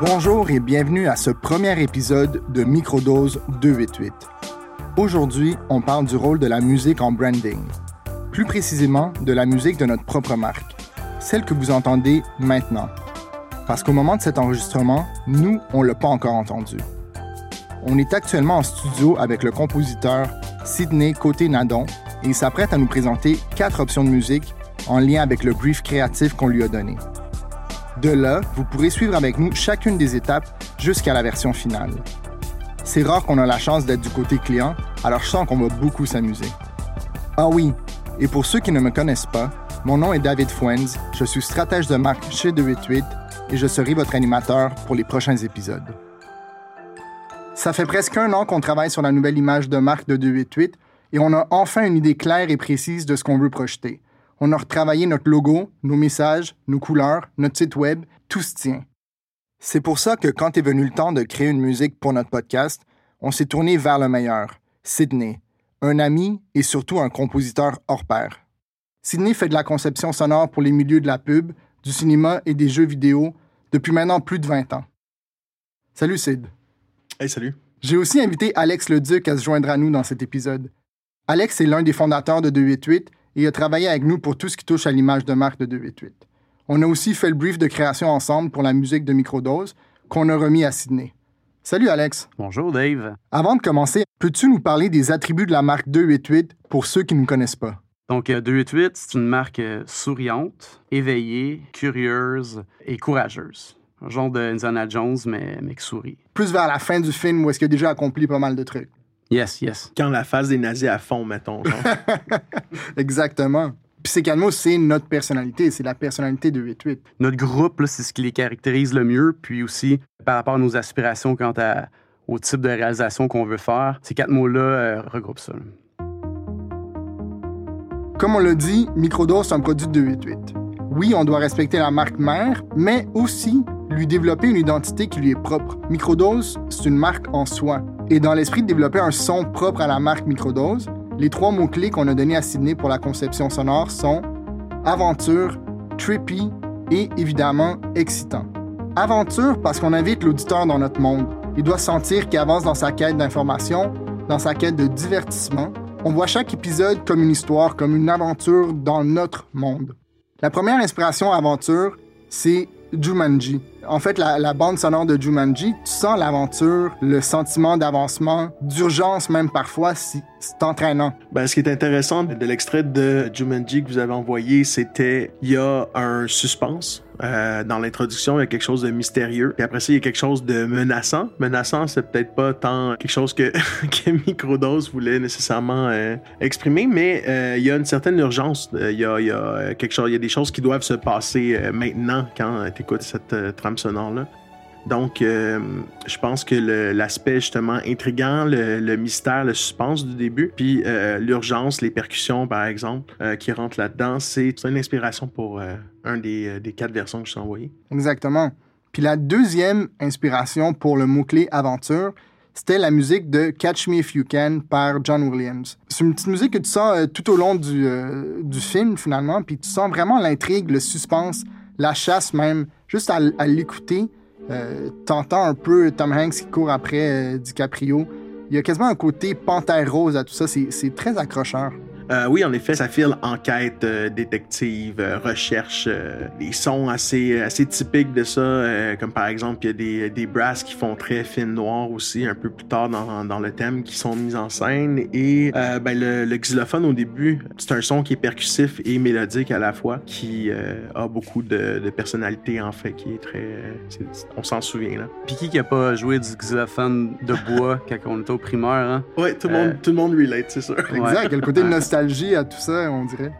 Bonjour et bienvenue à ce premier épisode de Microdose 288. Aujourd'hui, on parle du rôle de la musique en branding. Plus précisément, de la musique de notre propre marque, celle que vous entendez maintenant. Parce qu'au moment de cet enregistrement, nous, on ne l'a pas encore entendu. On est actuellement en studio avec le compositeur Sidney Côté-Nadon et il s'apprête à nous présenter quatre options de musique en lien avec le brief créatif qu'on lui a donné. De là, vous pourrez suivre avec nous chacune des étapes jusqu'à la version finale. C'est rare qu'on a la chance d'être du côté client, alors je sens qu'on va beaucoup s'amuser. Ah oui, et pour ceux qui ne me connaissent pas, mon nom est David Fuenz, je suis stratège de marque chez 288 et je serai votre animateur pour les prochains épisodes. Ça fait presque un an qu'on travaille sur la nouvelle image de marque de 288 et on a enfin une idée claire et précise de ce qu'on veut projeter on a retravaillé notre logo, nos messages, nos couleurs, notre site web, tout se tient. C'est pour ça que quand est venu le temps de créer une musique pour notre podcast, on s'est tourné vers le meilleur, Sydney, un ami et surtout un compositeur hors pair. Sydney fait de la conception sonore pour les milieux de la pub, du cinéma et des jeux vidéo depuis maintenant plus de 20 ans. Salut Sid. Hey, salut. J'ai aussi invité Alex Leduc à se joindre à nous dans cet épisode. Alex est l'un des fondateurs de 288 et a travaillé avec nous pour tout ce qui touche à l'image de marque de 288. On a aussi fait le brief de création ensemble pour la musique de Microdose qu'on a remis à Sydney. Salut Alex. Bonjour Dave. Avant de commencer, peux-tu nous parler des attributs de la marque 288 pour ceux qui ne nous connaissent pas? Donc 288, euh, c'est une marque euh, souriante, éveillée, curieuse et courageuse. Un genre de Indiana Jones, mais, mais qui sourit. Plus vers la fin du film où est-ce qu'il a déjà accompli pas mal de trucs. Yes, yes. Quand la phase des nazis à fond, mettons. Exactement. Puis ces canaux, c'est notre personnalité, c'est la personnalité de 8-8. Notre groupe, c'est ce qui les caractérise le mieux, puis aussi par rapport à nos aspirations quant à, au type de réalisation qu'on veut faire. Ces quatre mots-là euh, regroupent ça. Comme on l'a dit, Microdose, c'est un produit de 288. Oui, on doit respecter la marque mère, mais aussi lui développer une identité qui lui est propre. Microdose, c'est une marque en soi. Et dans l'esprit de développer un son propre à la marque Microdose, les trois mots-clés qu'on a donnés à Sydney pour la conception sonore sont aventure, trippy et évidemment excitant. Aventure parce qu'on invite l'auditeur dans notre monde. Il doit sentir qu'il avance dans sa quête d'information, dans sa quête de divertissement. On voit chaque épisode comme une histoire, comme une aventure dans notre monde. La première inspiration aventure, c'est Jumanji. En fait, la, bande sonore de Jumanji, tu sens l'aventure, le sentiment d'avancement, d'urgence même parfois, si c'est entraînant. Ben, ce qui est intéressant de l'extrait de Jumanji que vous avez envoyé, c'était il y a un suspense. Euh, dans l'introduction, il y a quelque chose de mystérieux. Puis après ça, il y a quelque chose de menaçant. Menaçant, c'est peut-être pas tant quelque chose que, que Microdose voulait nécessairement euh, exprimer, mais euh, il y a une certaine urgence. Il y a, il y a quelque chose, il y a des choses qui doivent se passer maintenant quand tu écoutes cette trame sonore-là. Donc, euh, je pense que l'aspect justement intriguant, le, mystère, le suspense du début, puis euh, l'urgence, les percussions par exemple, euh, qui rentrent là-dedans, c'est une inspiration pour un des, quatre versions que je t'ai envoyé. Exactement. Puis la deuxième inspiration pour le mot-clé aventure, c'était la musique de Catch Me If You Can par John Williams. C'est une petite musique que tu sens tout au long du, du film finalement, puis tu sens vraiment l'intrigue, le suspense, la chasse même, juste à l'écouter euh, t'entends un peu Tom Hanks qui court après euh, DiCaprio. Il y a quasiment un côté panthère rose à tout ça. C'est très accrocheur. Euh, oui, en effet, ça file enquête, euh, détective, euh, recherche, des sons assez, assez typiques de ça, comme par exemple, il y a des, des brasses qui font très fine noire aussi, un peu plus tard dans, dans le thème, qui sont mises en scène. Et ben, le, le, xylophone au début, c'est un son qui est percussif et mélodique à la fois, qui a beaucoup de, de, personnalité en fait, qui est très... on s'en souvient là. Puis qui n'a pas joué du xylophone de bois quand on était au primaire, hein? Oui, tout, le monde, tout le monde relate, c'est sûr. Exact, le côté nostalgique à tout ça, on dirait.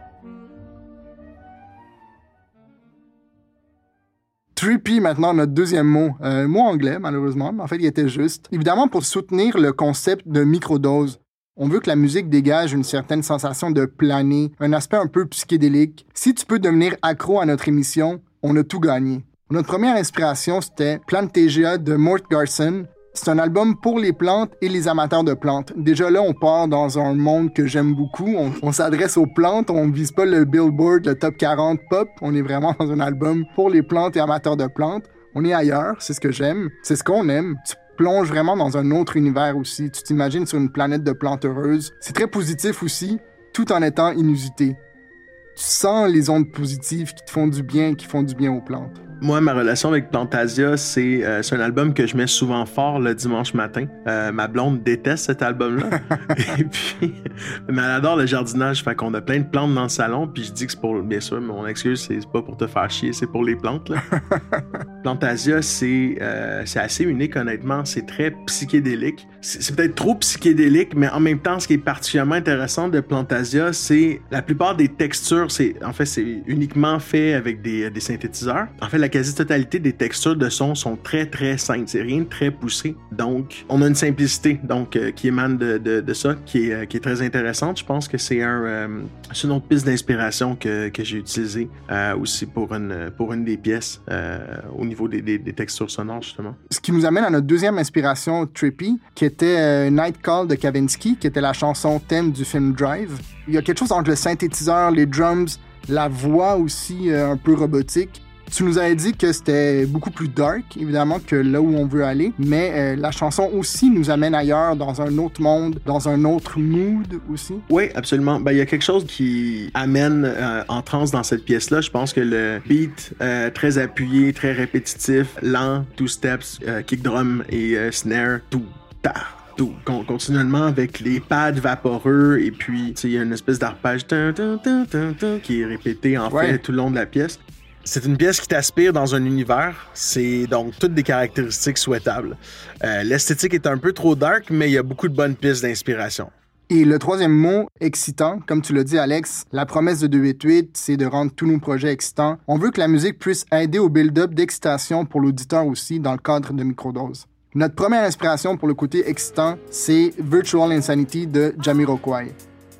Trippy, maintenant, notre deuxième mot. Euh, mot anglais, malheureusement, mais en fait, il était juste. Évidemment, pour soutenir le concept de microdose. On veut que la musique dégage une certaine sensation de planer, un aspect un peu psychédélique. Si tu peux devenir accro à notre émission, on a tout gagné. Notre première inspiration, c'était Plant TGA de Mort Garson, c'est un album pour les plantes et les amateurs de plantes. Déjà là, on part dans un monde que j'aime beaucoup. On, s'adresse aux plantes, on ne vise pas le Billboard, le top 40 pop. On est vraiment dans un album pour les plantes et amateurs de plantes. On est ailleurs, c'est ce que j'aime, c'est ce qu'on aime. Tu plonges vraiment dans un autre univers aussi. Tu t'imagines sur une planète de plantes heureuses. C'est très positif aussi, tout en étant inusité. Tu sens les ondes positives qui te font du bien, qui font du bien aux plantes. Moi, ma relation avec Plantasia, c'est euh, c'est un album que je mets souvent fort le dimanche matin. Euh, ma blonde déteste cet album-là. Et puis, mais elle adore le jardinage. Fait qu'on a plein de plantes dans le salon. Puis je dis que c'est pour, bien sûr, mon excuse, c'est pas pour te faire chier, c'est pour les plantes. Là. Plantasia, c'est euh, c'est assez unique, honnêtement. C'est très psychédélique. C'est peut-être trop psychédélique, mais en même temps, ce qui est particulièrement intéressant de Plantasia, c'est la plupart des textures, c'est en fait, c'est uniquement fait avec des, des synthétiseurs. En fait, la quasi-totalité des textures de son sont très très simples. C'est rien de très poussé. Donc, on a une simplicité donc euh, qui émane de, ça, qui est, euh, qui est très intéressante. Je pense que c'est un, euh, une autre piste d'inspiration que, j'ai utilisée euh, aussi pour une, pour une des pièces euh, au niveau des, des, textures sonores justement. Ce qui nous amène à notre deuxième inspiration trippy, qui était euh, Night Call de Kavinsky, qui était la chanson thème du film Drive. Il y a quelque chose entre le synthétiseur, les drums, la voix aussi euh, un peu robotique. Tu nous avais dit que c'était beaucoup plus dark, évidemment, que là où on veut aller, mais euh, la chanson aussi nous amène ailleurs, dans un autre monde, dans un autre mood aussi. Oui, absolument. Ben, il y a quelque chose qui amène euh, en transe dans cette pièce-là. Je pense que le beat très appuyé, très répétitif, lent, two steps, kick drum et snare, tout, ta, tout, con- continuellement avec les pads vaporeux et puis tu sais, il y a une espèce d'arpège qui est répété en Ouais. fait tout le long de la pièce. C'est une pièce qui t'aspire dans un univers. C'est donc toutes des caractéristiques souhaitables. Euh, L'esthétique est un peu trop dark, mais il y a beaucoup de bonnes pistes d'inspiration. Et le troisième mot, excitant, comme tu l'as dit Alex, la promesse de 288, c'est de rendre tous nos projets excitants. On veut que la musique puisse aider au build-up d'excitation pour l'auditeur aussi dans le cadre de Microdose. Notre première inspiration pour le côté excitant, c'est Virtual Insanity de Jamiroquai.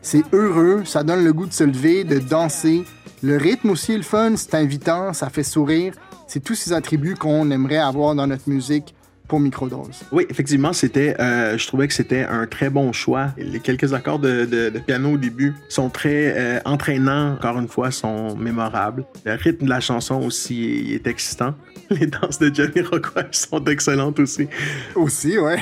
C'est heureux, ça donne le goût de se lever, de danser. Le rythme aussi est le fun, c'est invitant, ça fait sourire. C'est tous ces attributs qu'on aimerait avoir dans notre musique pour Microdose. Oui, effectivement, c'était. euh, je trouvais que c'était un très bon choix. Les quelques accords de, de- piano au début sont très euh, entraînants. Encore une fois, sont mémorables. Le rythme de la chanson aussi est excitant. Les danses de Johnny Rockwell sont excellentes aussi. Aussi, ouais.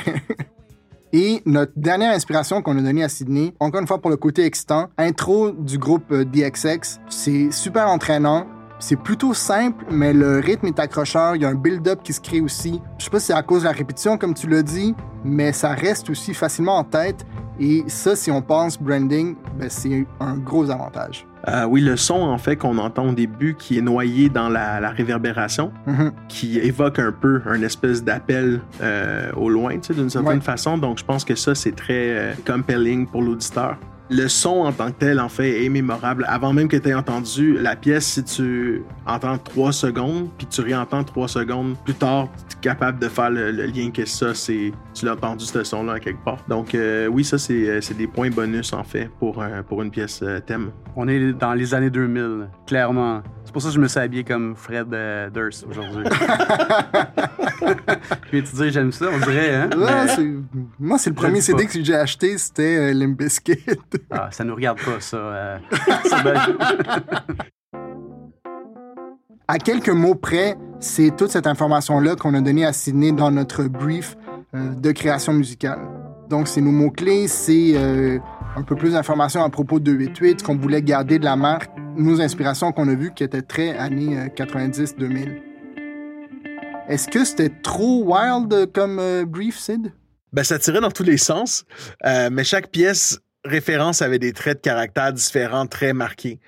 Et notre dernière inspiration qu'on a donnée à Sydney, encore une fois pour le côté excitant, intro du groupe euh, DXX. C'est super entraînant. C'est plutôt simple, mais le rythme est accrocheur. Il y a un build-up qui se crée aussi. Je sais pas si c'est à cause de la répétition, comme tu l'as dit, mais ça reste aussi facilement en tête. Et ça, si on pense branding, ben, c'est un gros avantage. Euh, oui, le son, en fait, qu'on entend au début, qui est noyé dans la, la réverbération, Mhm. qui évoque un peu un espèce d'appel euh, au loin, tu sais, d'une certaine Ouais. façon. Donc, je pense que ça, c'est très euh, compelling pour l'auditeur. Le son en tant que tel, en fait, est mémorable. Avant même que tu aies entendu la pièce, si tu entends trois secondes, puis tu réentends trois secondes plus tard, tu es capable de faire le, le lien que ça, c'est tu l'as entendu ce son-là à quelque part. Donc, euh, oui, ça, c'est euh, c'est des points bonus, en fait, pour, un- pour une pièce euh, thème. On est dans les années 2000, clairement. C'est pour ça que je me suis habillé comme Fred euh, Durst aujourd'hui. de te dire, j'aime ça, on dirait, hein? Ouais, Mais- c'est- Moi, c'est le premier dis CD que j'ai acheté, c'était euh, Limp Bizkit. Ah, ça nous regarde pas, ça. euh. À quelques mots près, c'est toute cette information-là qu'on a donnée à Sydney dans notre brief euh, de création musicale. Donc, c'est nos mots-clés, c'est euh, un peu plus d'informations à propos de 288, ce qu'on voulait garder de la marque, nos inspirations qu'on a vues qui étaient très années euh, 90-2000. Est-ce que c'était trop wild comme euh, brief, Sid? Ben, ça tirait dans tous les sens, euh, mais chaque pièce référence avait des traits de caractère différents, très marqués.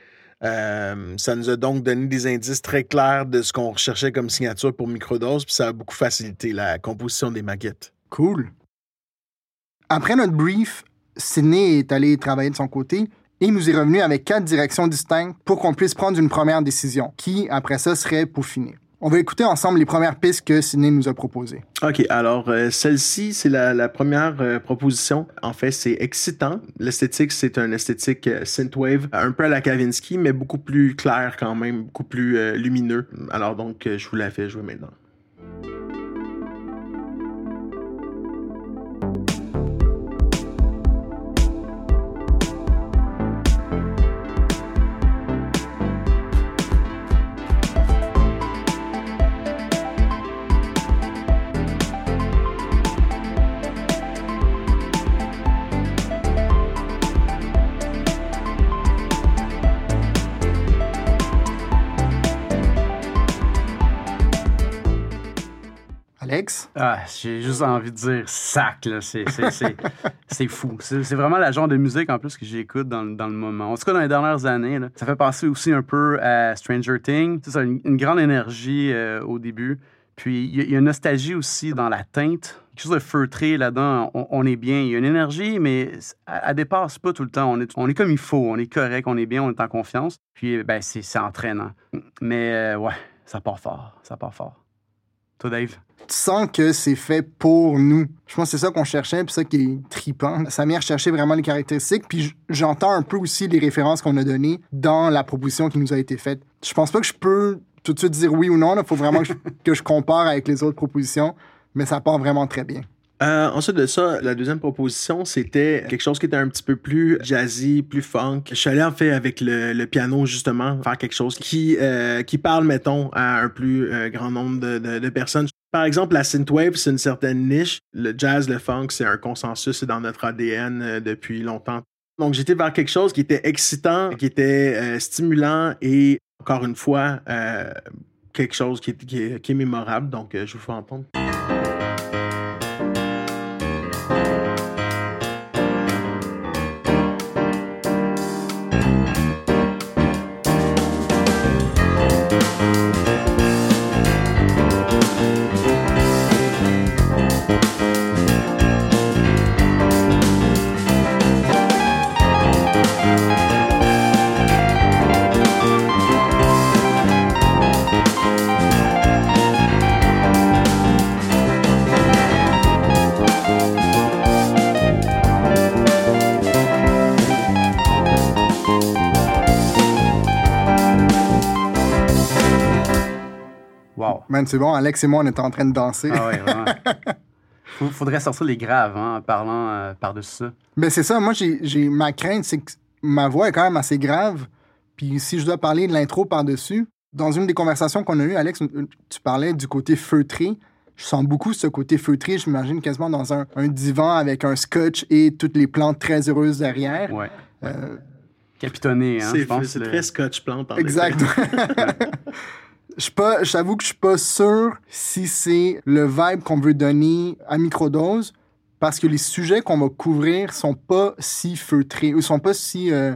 Euh, ça nous a donc donné des indices très clairs de ce qu'on recherchait comme signature pour Microdose, puis ça a beaucoup facilité la composition des maquettes. Cool. Après notre brief, Sydney est allé travailler de son côté et nous est revenu avec quatre directions distinctes pour qu'on puisse prendre une première décision, qui, après ça, serait peaufinée. On va écouter ensemble les premières pistes que Sydney nous a proposées. OK, alors euh, celle-ci, c'est la, première euh, proposition. En fait, c'est excitant. L'esthétique, c'est un esthétique euh, synthwave, un peu à la Kavinsky, mais beaucoup plus clair quand même, beaucoup plus euh, lumineux. Alors donc, je vous la fais jouer maintenant. Ah, j'ai juste envie de dire sac, là. C'est, c'est, c'est, c'est fou. C'est, vraiment la genre de musique, en plus, que j'écoute dans, dans le moment. En tout cas, dans les dernières années, là. Ça fait penser aussi un peu à Stranger Things. C'est ça, une, une grande énergie euh, au début. Puis, il y, a- il y a une nostalgie aussi dans la teinte. Quelque chose de feutré là-dedans. On, on est bien. Il y a une énergie, mais elle, elle dépasse pas tout le temps. On est, on est comme il faut. On est correct, on est bien, on est en confiance. Puis, ben, c'est, c'est entraînant. Mais, euh, ouais, ça part fort. Ça part fort. Toi, Dave? Tu sens que c'est fait pour nous. Je pense que c'est ça qu'on cherchait, puis ça qui est tripant. Samir cherchait vraiment les caractéristiques, puis j'entends un peu aussi les références qu'on a données dans la proposition qui nous a été faite. Je pense pas que je peux tout de suite dire oui ou non. Il faut vraiment que je, que je compare avec les autres propositions, mais ça part vraiment très bien. Euh, ensuite de ça, la deuxième proposition, c'était quelque chose qui était un petit peu plus jazzy, plus funk. Je suis allé en fait avec le, piano, justement, faire quelque chose qui, euh, qui parle, mettons, à un plus euh, grand nombre de, de- personnes. Par exemple, la synthwave, c'est une certaine niche. Le jazz, le funk, c'est un consensus, dans notre ADN depuis longtemps. Donc, j'étais vers quelque chose qui était excitant, qui était stimulant et, encore une fois, quelque chose qui qui qui est mémorable. Donc, je vous fais entendre. Wow. Man, c'est bon, Alex et moi, on était en train de danser. Ah ouais, vraiment. Faudrait sortir les graves hein, en parlant euh, par-dessus ça. Ben c'est ça, moi j'ai ma crainte, c'est que ma voix est quand même assez grave. Puis si je dois parler de l'intro par-dessus, dans une des conversations qu'on a eues, Alex, tu parlais du côté feutré. Je sens beaucoup ce côté feutré, j'imagine quasiment dans un, un divan avec un scotch et toutes les plantes très heureuses derrière. Ouais. Euh, Capitonné, hein, c'est je pense. c'est le- très scotch plante. en exact. Je J'avoue que je suis pas sûr si c'est le vibe qu'on veut donner à microdose parce que les sujets qu'on va couvrir sont pas si feutrés ou sont pas si, euh,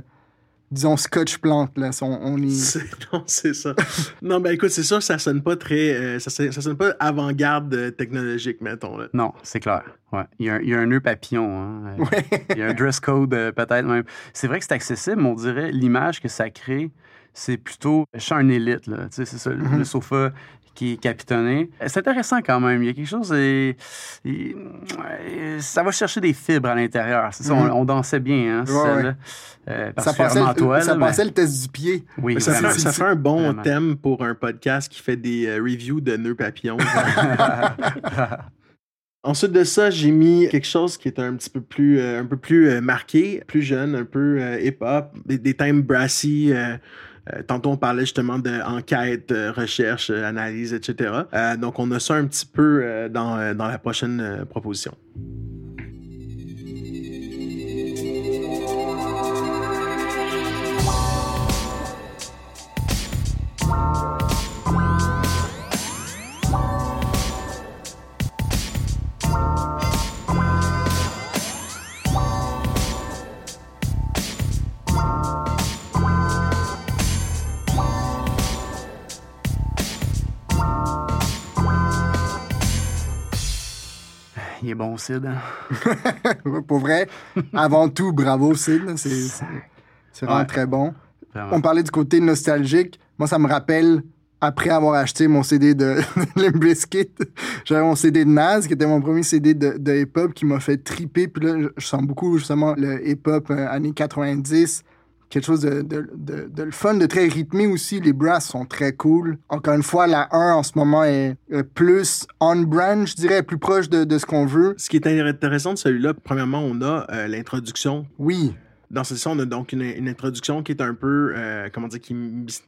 disons, scotch plante. Là. On est... Non, c'est ça. non, ben écoute, c'est sûr que ça sonne pas très. euh, ça, sonne- ça sonne pas avant-garde euh, technologique, mettons. Là. Non, c'est clair. Ouais. Il, y a un, il y a un nœud papillon. hein. Ouais. Il y a un dress code euh, peut-être même. C'est vrai que c'est accessible, mais on dirait l'image que ça crée, c'est plutôt chez un élite. là. Tu sais, c'est ça, le- Mhm. le sofa qui est capitonné. C'est intéressant quand même. Il y a quelque chose. et- ça va chercher des fibres à l'intérieur. C'est ça, Mhm. on, on dansait bien, hein, Ouais. Euh, Ça passait, le, toi. ça mais- passait le test du pied. Oui, ça, vraiment. fait, ça fait un bon Vraiment. thème pour un podcast qui fait des euh, reviews de nœuds papillons. Ensuite de ça, j'ai mis quelque chose qui est un petit peu plus, euh, un peu plus marqué, plus jeune, un peu hip-hop, des, des thèmes brassy. Euh, tantôt, on parlait justement d'enquête, recherche, euh, analyse, etc. Euh, donc, on a ça un petit peu dans, dans la prochaine proposition. Bon, Sid. hein? Pour vrai, avant tout, bravo Sid. C'est c'est vraiment Ouais. très bon. Vraiment. On parlait du côté nostalgique. Moi, ça me rappelle, après avoir acheté mon CD de Limp Bizkit, j'avais mon CD de Nas, qui était mon premier CD de, de hip-hop, qui m'a fait triper. Puis là, je sens beaucoup, justement, le hip-hop euh, années 90. Quelque chose de, de, de, de le fun, de très rythmé aussi. Les brasses sont très cool. Encore une fois, la 1 en ce moment est plus on-brand, je dirais, plus proche de, de ce qu'on veut. Ce qui est intéressant de celui-là, premièrement, on a euh, l'introduction Oui, Dans session, on a donc une, une introduction qui est un peu, euh, comment dire, qui,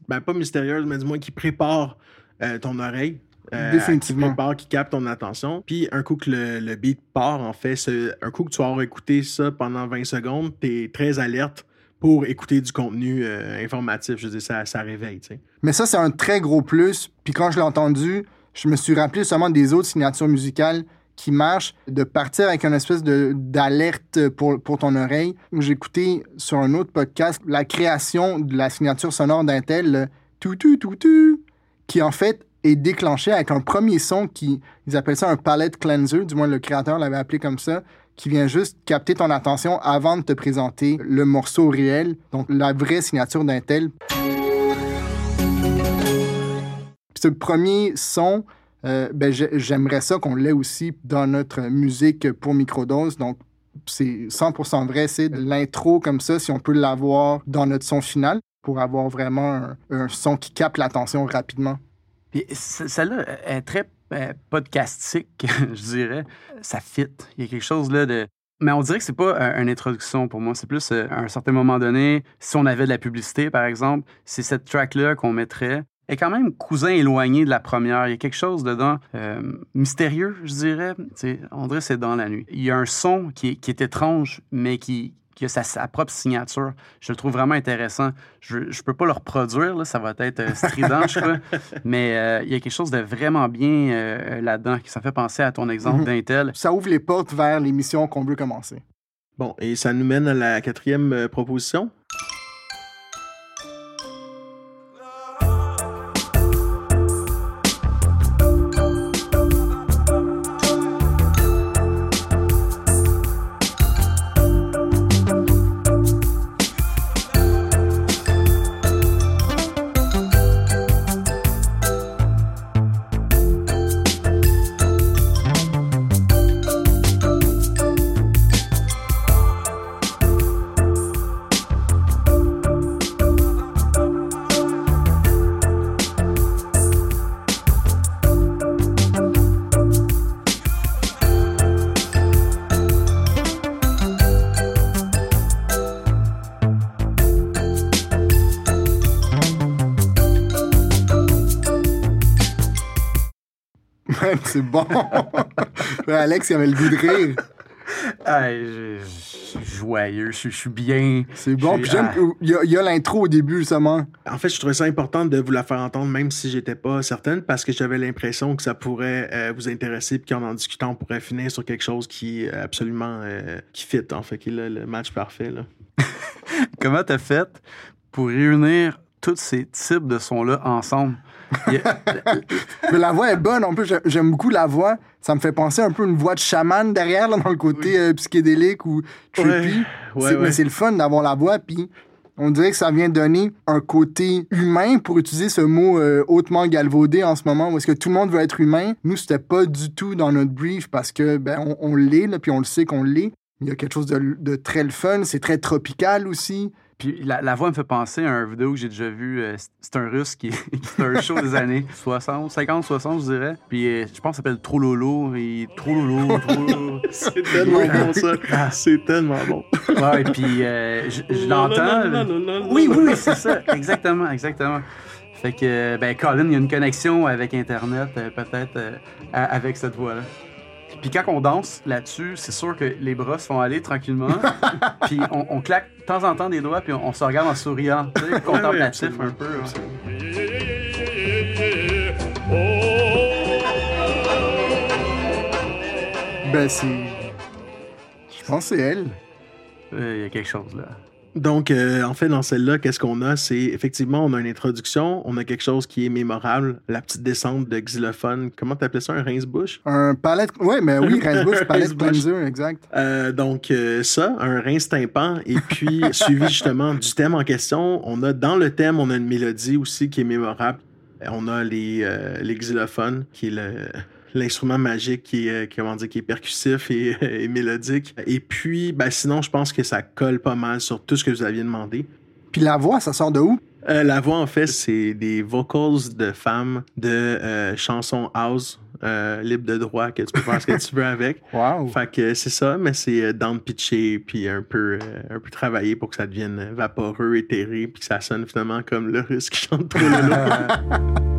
ben, pas mystérieuse, mais du moins qui prépare euh, ton oreille. euh, Définitivement. Qui qui capte ton attention. Puis un coup que le, le beat part, en fait, un coup que tu vas avoir écouté ça pendant 20 secondes, tu es très alerte pour écouter du contenu euh, informatif. Je veux dire, ça, ça réveille, tu sais. Mais ça, c'est un très gros plus. Puis quand je l'ai entendu, je me suis rappelé seulement des autres signatures musicales qui marchent, de partir avec une espèce d'alerte pour, ton oreille. J'ai écouté sur un autre podcast la création de la signature sonore d'Intel, le tout, tout, tout, tout, qui en fait est déclenché avec un premier son qui, ils appellent ça un palette cleanser, du moins le créateur l'avait appelé comme ça, qui vient juste capter ton attention avant de te présenter le morceau réel, donc la vraie signature d'Intel. Ce premier son, euh, ben, j'aimerais ça qu'on l'ait aussi dans notre musique pour microdose. Donc, c'est 100% vrai, c'est l'intro comme ça, si on peut l'avoir dans notre son final pour avoir vraiment un, son qui capte l'attention rapidement. Celle-là est très euh, podcastique, je dirais. Ça fit. Il y a quelque chose là de. Mais on dirait que c'est pas une introduction pour moi. C'est plus euh, à un certain moment donné, si on avait de la publicité, par exemple, c'est cette track-là qu'on mettrait. est quand même cousin éloigné de la première. Il y a quelque chose dedans euh, mystérieux, je dirais. on dirait c'est dans la nuit. Il y a un son qui est étrange, mais qui, qui a sa, propre signature. Je le trouve vraiment intéressant. Je ne peux pas le reproduire, là, ça va être euh, strident, je crois. Mais euh, il y a quelque chose de vraiment bien euh, là-dedans qui ça fait penser à ton exemple mhm. d'Intel. Ça ouvre les portes vers l'émission qu'on veut commencer. Bon, et ça nous mène à la quatrième proposition. C'est bon. Alex, il avait le goût de rire. je, suis joyeux, je, suis bien. C'est bon. Puis j'aime, il y a, l'intro au début, justement. En fait, je trouvais ça important de vous la faire entendre, même si j'étais pas certaine, parce que j'avais l'impression que ça pourrait euh, vous intéresser, puis qu'en en discutant, on pourrait finir sur quelque chose qui absolument euh, qui fit, en fait, qui est le match parfait. Là. Comment t'as fait pour réunir tous ces types de sons-là ensemble? Mais la voix est bonne. En plus, j'aime beaucoup la voix. Ça me fait penser un peu à une voix de chaman derrière, dans le côté euh, psychédélique ou trippy. Mais c'est le fun d'avoir la voix. Puis on dirait que ça vient donner un côté humain, pour utiliser ce mot euh, hautement galvaudé en ce moment, où est-ce que tout le monde veut être humain. Nous, c'était pas du tout dans notre brief parce que ben, on, l'est, puis on le sait qu'on l'est. Il y a quelque chose de, de très le fun. C'est très tropical aussi. Puis la, voix me fait penser à une vidéo que j'ai déjà vue. Euh, c'est un russe qui, fait un show des années 60, 50, 60, je dirais. Puis euh, je pense que ça s'appelle Trop Lolo. Et Trop Lolo, C'est tellement bon, ça. Ah. C'est tellement bon. ouais, et puis euh, je, l'entends. Oui, oui, oui, c'est ça. Exactement, exactement. Fait que, ben, Colin, il y a une connexion avec Internet, peut-être, avec cette voix-là. Puis quand on danse là-dessus, c'est sûr que les bras se font aller tranquillement. puis on, claque de temps en temps des doigts, puis on, se regarde en souriant, tu sais, contemplatif un peu. Ben c'est... Je pense que c'est elle. Euh, il y a quelque chose là. Donc, euh, en fait, dans celle-là, qu'est-ce qu'on a? C'est effectivement, on a une introduction, on a quelque chose qui est mémorable, la petite descente de xylophone. Comment t'appelais ça? Un rince-bouche? Un palette. Oui, mais oui, rince-bouche, palette cleanser, exact. Euh, donc, euh, ça, un rince tympan, et puis suivi justement du thème en question. On a dans le thème, on a une mélodie aussi qui est mémorable. On a les, les xylophones, qui est le l'instrument magique qui est, euh, comment dire, qui est percussif et, mélodique. Et puis, ben, sinon, je pense que ça colle pas mal sur tout ce que vous aviez demandé. Puis la voix, ça sort de où? Euh, la voix, en fait, c'est des vocals de femmes de euh, chansons house, libre de droit, que tu peux faire ce que tu veux avec. Wow. Fait que c'est ça, mais c'est down pitché puis un peu, un peu travaillé pour que ça devienne vaporeux, éthéré, puis que ça sonne finalement comme le russe qui chante trop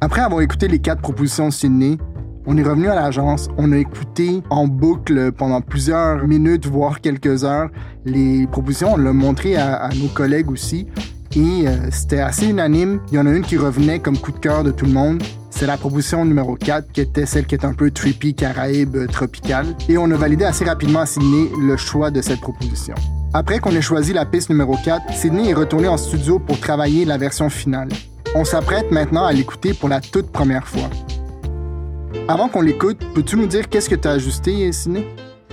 Après avoir écouté les quatre propositions de Sydney, on est revenu à l'agence, on a écouté en boucle pendant plusieurs minutes, voire quelques heures, les propositions. On l'a montré à, nos collègues aussi. et euh, c'était assez unanime. Il y en a une qui revenait comme coup de cœur de tout le monde. C'est la proposition numéro 4 qui était celle qui est un peu trippy, caraïbe, euh, tropicale. Et on a validé assez rapidement à Sydney le choix de cette proposition. Après qu'on ait choisi la piste numéro 4, Sydney est retourné en studio pour travailler la version finale. On s'apprête maintenant à l'écouter pour la toute première fois. Avant qu'on l'écoute, peux-tu nous dire qu'est-ce que tu as ajusté, Sydney?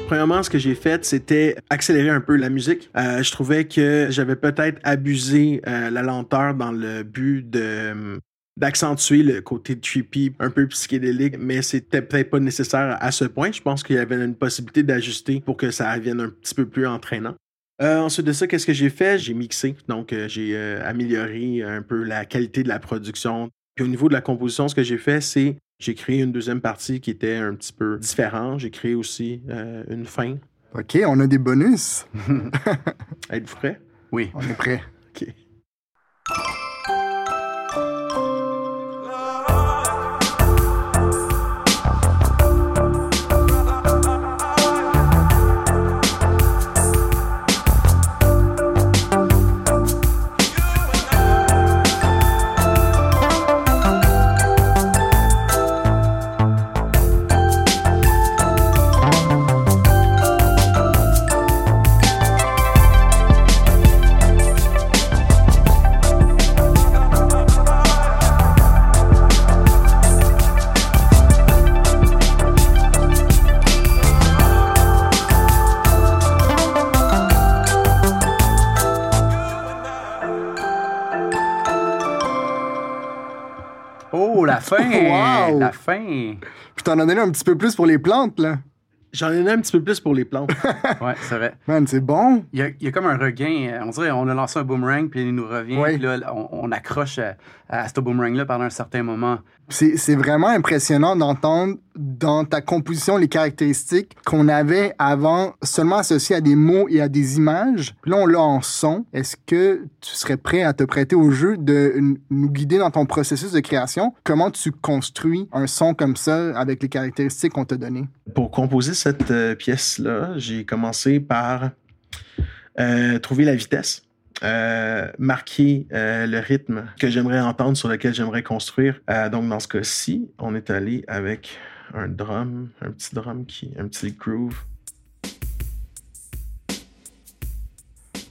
Premièrement, ce que j'ai fait, c'était accélérer un peu la musique. Euh, je trouvais que j'avais peut-être abusé euh, la lenteur dans le but de d'accentuer le côté trippy, un peu psychédélique, mais c'était peut-être pas nécessaire à ce point. Je pense qu'il y avait une possibilité d'ajuster pour que ça devienne un petit peu plus entraînant. Euh, ensuite de ça, qu'est-ce que j'ai fait? J'ai mixé, donc euh, j'ai euh, amélioré un peu la qualité de la production. Puis au niveau de la composition, ce que j'ai fait, c'est j'ai créé une deuxième partie qui était un petit peu différente. J'ai créé aussi une fin. OK, on a des bonus. Êtes-vous prêts? Oui. On est prêts. OK. Fin! La fin! Puis t'en as donné un petit peu plus pour les plantes, là. J'en ai donné un petit peu plus pour les plantes. ouais, c'est vrai. Man, c'est bon. Il y, a, comme un regain. On dirait on a lancé un boomerang, puis il nous revient. Puis là, on, accroche à, à ce boomerang-là pendant un certain moment. C'est vraiment impressionnant d'entendre dans ta composition les caractéristiques qu'on avait avant seulement associées à des mots et à des images. Là, on l'a en son. Est-ce que tu serais prêt à te prêter au jeu de nous guider dans ton processus de création? Comment tu construis un son comme ça avec les caractéristiques qu'on t'a données? Pour composer cette euh, pièce-là, j'ai commencé par euh, trouver la vitesse. Euh, marquer euh, le rythme que j'aimerais entendre, sur lequel j'aimerais construire. Euh, donc, dans ce cas-ci, on est allé avec un drum, un petit drum qui, un petit groove.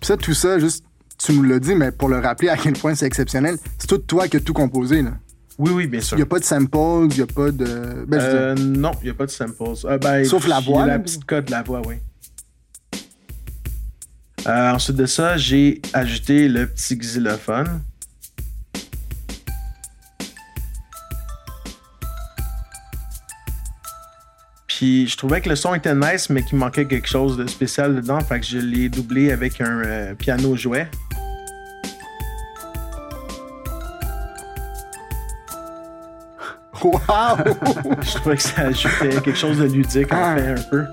ça, tout ça, juste, tu nous l'as dit, mais pour le rappeler à quel point c'est exceptionnel, c'est tout toi qui as tout composé, là. Oui, oui, bien sûr. Il n'y a pas de samples, il n'y a pas de. Ben, non, il n'y a pas de samples. Ben, Sauf la voix. La petite code de la voix, oui. Euh, ensuite de ça, j'ai ajouté le petit xylophone. Puis je trouvais que le son était nice, mais qu'il manquait quelque chose de spécial dedans. Fait que je l'ai doublé avec un euh, piano jouet. Wow! je trouvais que ça ajoutait quelque chose de ludique, en ah. fait, un peu.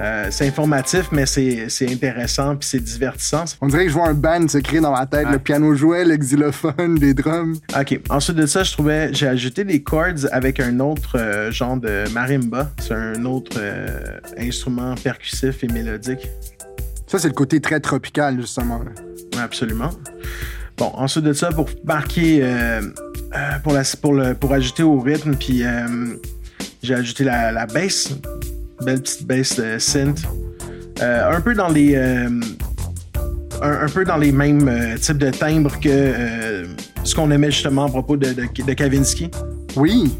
Euh, c'est informatif, mais c'est intéressant puis c'est divertissant. On dirait que je vois un band se créer dans ma tête, le piano jouet, le xylophone, les drums. OK. Ensuite de ça, je trouvais, j'ai ajouté des chords avec un autre euh, genre de marimba. C'est un autre euh, instrument percussif et mélodique. Ça, c'est le côté très tropical, justement. absolument. Bon, ensuite de ça, pour marquer, pour, la, pour, le, pour ajouter au rythme, puis j'ai ajouté la, la bass belle petite bass de synth. Euh, un peu dans les. Euh, un, peu dans les mêmes euh, types de timbres que ce qu'on aimait justement à propos de, de, Kavinsky. Oui.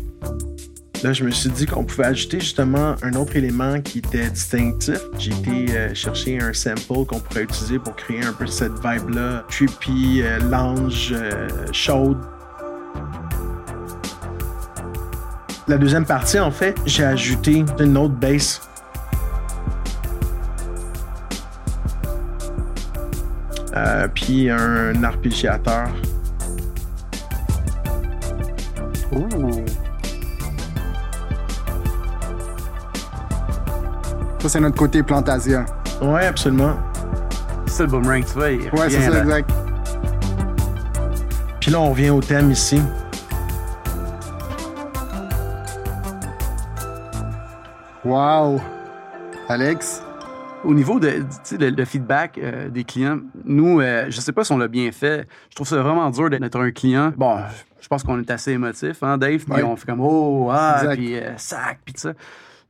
Là, je me suis dit qu'on pouvait ajouter justement un autre élément qui était distinctif. J'ai été chercher un sample qu'on pourrait utiliser pour créer un peu cette vibe-là, trippy, lounge, chaude. La deuxième partie, en fait, j'ai ajouté une autre bass. Euh, puis un arpégiateur. Ouh. Ça, c'est notre côté Plantasia. Ouais, absolument. C'est le boomerang, tu vois. Ouais, c'est ça, exact. Puis là, on vient au thème ici. Wow! Alex? Au niveau de tu sais, le, le feedback euh, des clients, nous, euh, je sais pas si on l'a bien fait. Je trouve ça vraiment dur d'être un client. Bon, je pense qu'on est assez émotif, hein, Dave? Puis Ouais. on fait comme, oh, ah, Exact. puis euh, sac, puis tout ça.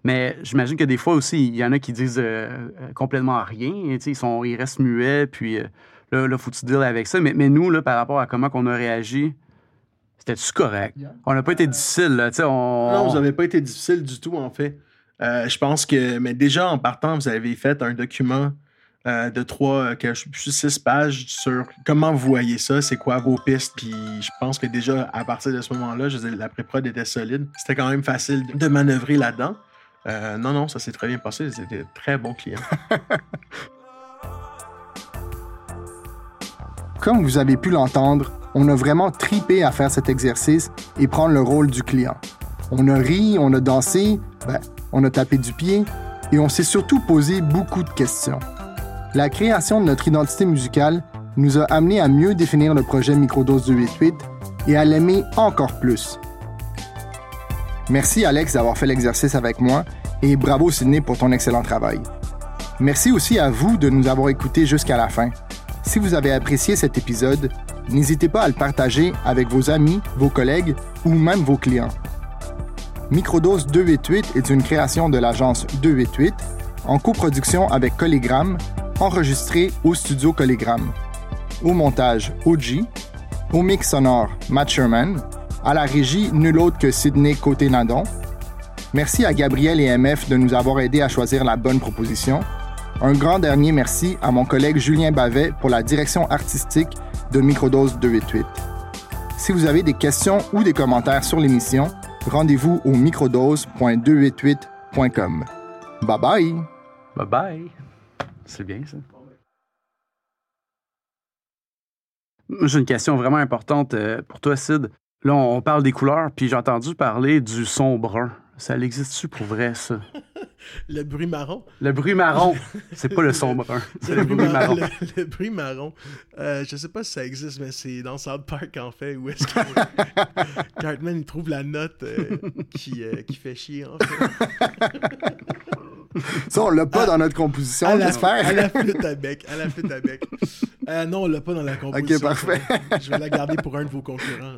Mais j'imagine que des fois aussi, il y en a qui disent euh, complètement rien. et, tu sais, Ils, sont, ils restent muets, puis euh, là, là, faut-tu deal avec ça? Mais, mais nous, là, par rapport à comment on a réagi, c'était-tu correct? On n'a pas été difficile, là. tu sais, On... Non, vous n'avez pas été difficile du tout, en fait. Euh, je pense que, mais déjà en partant, vous avez fait un document euh, de trois, euh, que je suis six pages sur comment vous voyez ça, c'est quoi vos pistes. Puis je pense que déjà à partir de ce moment-là, je la pré-prod était solide. C'était quand même facile de manœuvrer là-dedans. Non, non, ça s'est très bien passé. C'était très bons clients. Comme vous avez pu l'entendre, on a vraiment tripé à faire cet exercice et prendre le rôle du client. On a ri, on a dansé, ben, on a tapé du pied et on s'est surtout posé beaucoup de questions. La création de notre identité musicale nous a amené à mieux définir le projet Microdose 288 et à l'aimer encore plus. Merci Alex d'avoir fait l'exercice avec moi et bravo Sydney pour ton excellent travail. Merci aussi à vous de nous avoir écoutés jusqu'à la fin. Si vous avez apprécié cet épisode, n'hésitez pas à le partager avec vos amis, vos collègues ou même vos clients. Microdose 288 est une création de l'agence 288 en coproduction avec Colligram, enregistré au studio Colligram. Au montage, OG. Au mix sonore, Matt Sherman. À la régie, nul autre que Sydney Côté-Nadon. Merci à Gabriel et MF de nous avoir aidés à choisir la bonne proposition. Un grand dernier merci à mon collègue Julien Bavet pour la direction artistique de Microdose 288. Si vous avez des questions ou des commentaires sur l'émission, rendez-vous au microdose.288.com. Bye bye! Bye bye. C'est bien, ça. J'ai une question vraiment importante euh, pour toi, Sid. Là, on parle des couleurs, puis j'ai entendu parler du son brun. Ça existe-tu pour vrai, ça? Le bruit marron. Le bruit marron, c'est pas le son brun, c'est le bruit marron. Le, le bruit marron. Euh, je sais pas si ça existe, mais c'est dans South Park, en fait, où est-ce que Cartman il trouve la note euh, qui, euh, qui fait chier, en fait. Ça, on l'a pas dans notre composition, À la, à j'espère. la flûte à bec. À la flûte à bec. Euh, non, on l'a pas dans la composition. parfait. Je vais la garder pour un de vos concurrents.